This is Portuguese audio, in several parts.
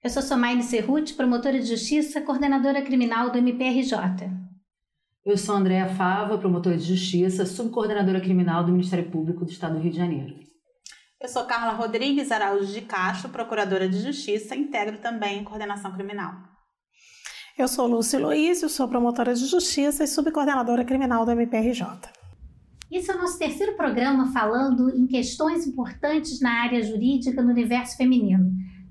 Eu sou Somaine Cerruti, promotora de justiça, coordenadora criminal do MPRJ. Eu sou Andréa Fava, promotora de justiça, subcoordenadora criminal do Ministério Público do Estado do Rio de Janeiro. Eu sou Carla Rodrigues Araújo de Castro, procuradora de justiça, integro também coordenação criminal. Eu sou Lúcia Luiz, sou promotora de justiça e subcoordenadora criminal do MPRJ. Esse é o nosso terceiro programa falando em questões importantes na área jurídica no universo feminino.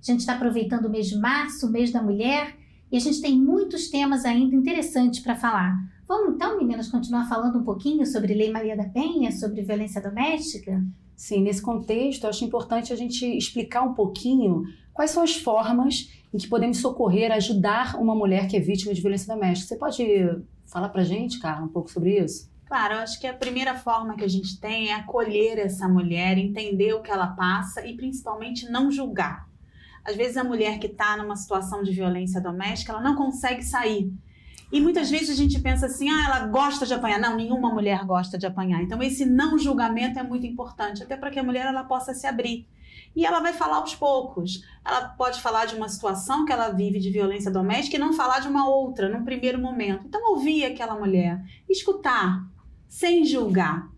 A gente está aproveitando o mês de março, o mês da mulher, e a gente tem muitos temas ainda interessantes para falar. Vamos então, meninas, continuar falando um pouquinho sobre Lei Maria da Penha, sobre violência doméstica? Sim, nesse contexto, acho importante a gente explicar um pouquinho quais são as formas em que podemos socorrer, ajudar uma mulher que é vítima de violência doméstica. Você pode falar para a gente, Carla, um pouco sobre isso? Claro, eu acho que a primeira forma que a gente tem é acolher essa mulher, entender o que ela passa e principalmente não julgar. Às vezes a mulher que está numa situação de violência doméstica, ela não consegue sair. E muitas vezes a gente pensa assim, ah, ela gosta de apanhar. Não, nenhuma mulher gosta de apanhar. Então esse não julgamento é muito importante, até para que a mulher ela possa se abrir. E ela vai falar aos poucos. Ela pode falar de uma situação que ela vive de violência doméstica e não falar de uma outra num primeiro momento. Então ouvir aquela mulher, escutar, sem julgar.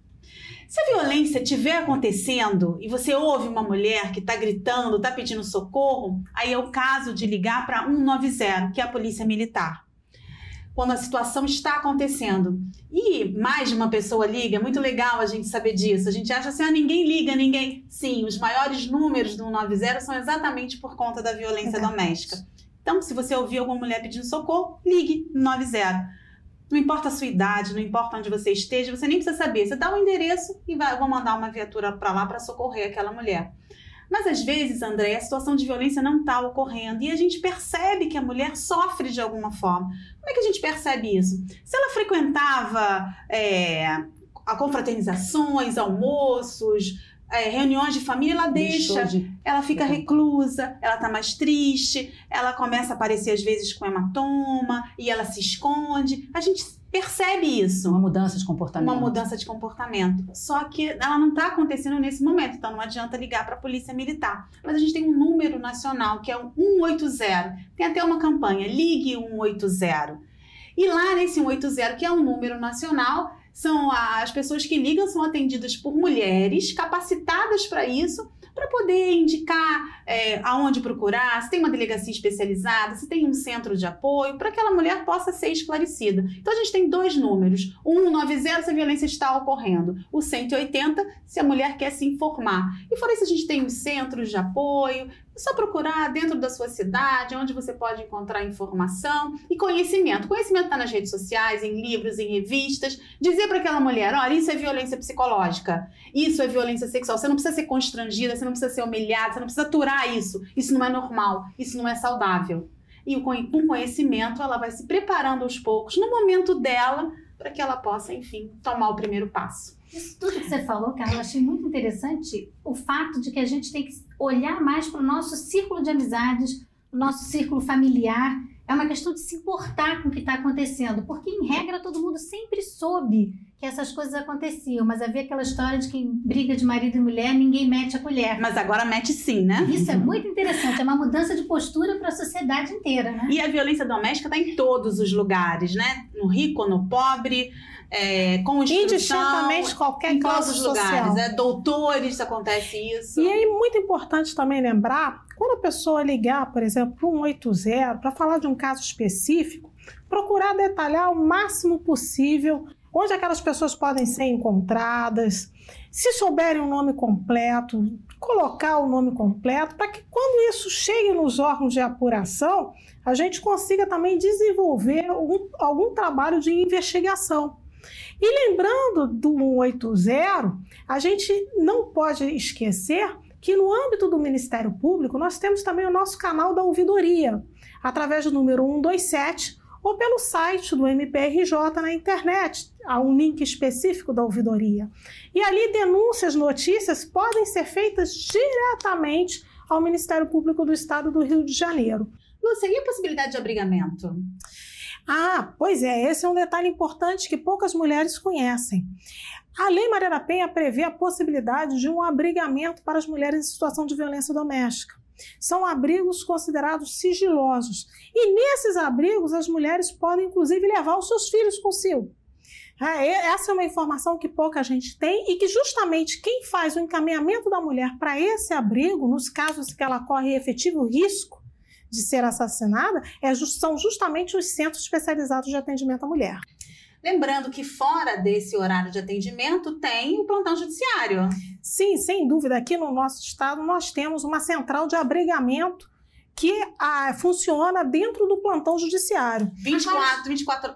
Se a violência estiver acontecendo e você ouve uma mulher que está gritando, está pedindo socorro, aí é o caso de ligar para 190, que é a polícia militar. Quando a situação está acontecendo. E mais de uma pessoa liga, é muito legal a gente saber disso. A gente acha assim, ah, ninguém liga, ninguém. Sim, os maiores números do 190 são exatamente por conta da violência doméstica. Então, se você ouvir alguma mulher pedindo socorro, ligue 190. Não importa a sua idade, não importa onde você esteja, você nem precisa saber. Você dá o um endereço e vai, vou mandar uma viatura para lá para socorrer aquela mulher. Mas às vezes, André, a situação de violência não está ocorrendo e a gente percebe que a mulher sofre de alguma forma. Como é que a gente percebe isso? Se ela frequentava é, confraternizações, almoços, é, reuniões de família, ela deixa, de... ela fica reclusa, ela tá mais triste, ela começa a aparecer às vezes com hematoma e ela se esconde. A gente percebe isso. Uma mudança de comportamento. Uma mudança de comportamento. Só que ela não está acontecendo nesse momento, então não adianta ligar para a polícia militar. Mas a gente tem um número nacional que é o 180. Tem até uma campanha, ligue 180. E lá nesse 180, que é um número nacional, são as pessoas que ligam são atendidas por mulheres capacitadas para isso, para poder indicar é, aonde procurar, se tem uma delegacia especializada, se tem um centro de apoio, para que aquela mulher possa ser esclarecida. Então a gente tem dois números: o 190 se a violência está ocorrendo, o 180 se a mulher quer se informar. E fora isso, a gente tem os centros de apoio, é só procurar dentro da sua cidade, onde você pode encontrar informação e conhecimento. Conhecimento está nas redes sociais, em livros, em revistas. Dizer para aquela mulher: olha, isso é violência psicológica, isso é violência sexual. Você não precisa ser constrangida, você não precisa ser humilhada, você não precisa aturar isso. Isso não é normal, isso não é saudável. E com conhecimento, ela vai se preparando aos poucos, no momento dela, para que ela possa, enfim, tomar o primeiro passo. Isso tudo que você falou, Carla, eu achei muito interessante o fato de que a gente tem que olhar mais para o nosso círculo de amizades, o nosso círculo familiar. É uma questão de se importar com o que está acontecendo, porque em regra todo mundo sempre soube que essas coisas aconteciam, mas havia aquela história de que em briga de marido e mulher ninguém mete a colher. Mas agora mete sim, né? Isso é muito interessante, é uma mudança de postura para a sociedade inteira, né? E a violência doméstica está em todos os lugares, né? No rico, no pobre, é, com instrução. Indistintamente qualquer em classe todos os lugares. É, doutores, acontece isso. E é muito importante também lembrar, quando a pessoa ligar, por exemplo, para um 180, para falar de um caso específico, procurar detalhar o máximo possível onde aquelas pessoas podem ser encontradas, se souberem o nome completo, colocar o nome completo, para que quando isso chegue nos órgãos de apuração, a gente consiga também desenvolver um, algum trabalho de investigação. E lembrando do 180, a gente não pode esquecer que no âmbito do Ministério Público nós temos também o nosso canal da ouvidoria, através do número 127 ou pelo site do MPRJ na internet, há um link específico da ouvidoria. E ali denúncias, notícias podem ser feitas diretamente ao Ministério Público do Estado do Rio de Janeiro. Lúcia, e a possibilidade de abrigamento? Ah, pois é, esse é um detalhe importante que poucas mulheres conhecem. A Lei Maria da Penha prevê a possibilidade de um abrigamento para as mulheres em situação de violência doméstica. São abrigos considerados sigilosos. E nesses abrigos, as mulheres podem, inclusive, levar os seus filhos consigo. É, essa é uma informação que pouca gente tem e que justamente quem faz o encaminhamento da mulher para esse abrigo, nos casos que ela corre efetivo risco de ser assassinada, é, são justamente os centros especializados de atendimento à mulher. Lembrando que fora desse horário de atendimento tem o plantão judiciário. Sim, sem dúvida. Aqui no nosso estado nós temos uma central de abrigamento que ah, funciona dentro do plantão judiciário. 24, 24,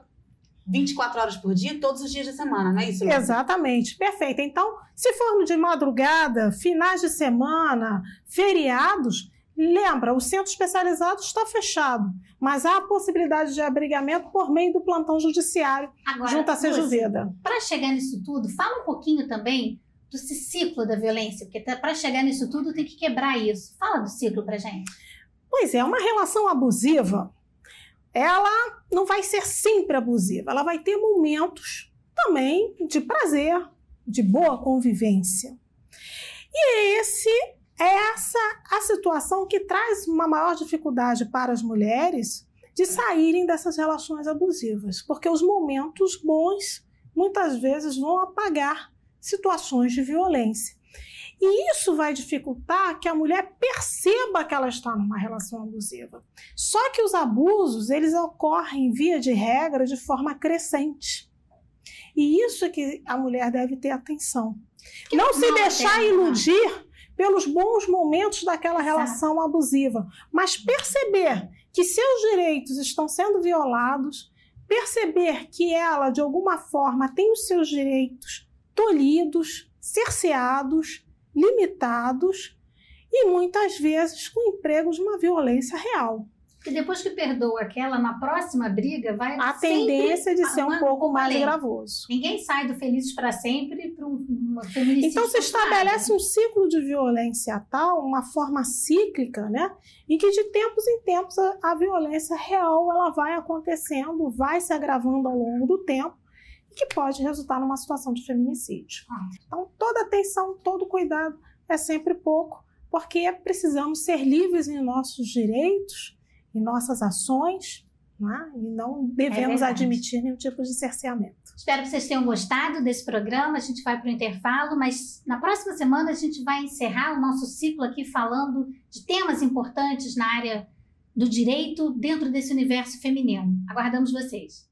24 horas por dia, todos os dias da semana, não é isso? Exatamente, perfeito. Então, se formos de madrugada, finais de semana, feriados, Lembra, o centro especializado está fechado, mas há a possibilidade de abrigamento por meio do plantão judiciário Agora, junto à Sejuveda. Para chegar nisso tudo, fala um pouquinho também do ciclo da violência, porque para chegar nisso tudo tem que quebrar isso. Fala do ciclo para gente. Pois é, uma relação abusiva, ela não vai ser sempre abusiva, ela vai ter momentos também de prazer, de boa convivência. E esse é essa a situação que traz uma maior dificuldade para as mulheres de saírem dessas relações abusivas, porque os momentos bons muitas vezes vão apagar situações de violência. E isso vai dificultar que a mulher perceba que ela está numa relação abusiva. Só que os abusos, eles ocorrem via de regra de forma crescente. E isso é que a mulher deve ter atenção. Que não se deixar iludir pelos bons momentos daquela relação abusiva, mas perceber que seus direitos estão sendo violados, perceber que ela, de alguma forma, tem os seus direitos tolhidos, cerceados, limitados e muitas vezes com emprego de uma violência real. E depois que perdoa aquela, na próxima briga vai A tendência de ser um pouco mais gravoso. Ninguém sai do felizes para sempre para um feminicídio. Então se estabelece um ciclo de violência tal, uma forma cíclica, né? Em que de tempos em tempos a, a violência real ela vai acontecendo, vai se agravando ao longo do tempo e que pode resultar numa situação de feminicídio. Ah. Então toda atenção, todo cuidado é sempre pouco, porque precisamos ser livres em nossos direitos em nossas ações né? e não devemos é admitir nenhum tipo de cerceamento. Espero que vocês tenham gostado desse programa. A gente vai para o intervalo, mas na próxima semana a gente vai encerrar o nosso ciclo aqui falando de temas importantes na área do direito dentro desse universo feminino. Aguardamos vocês.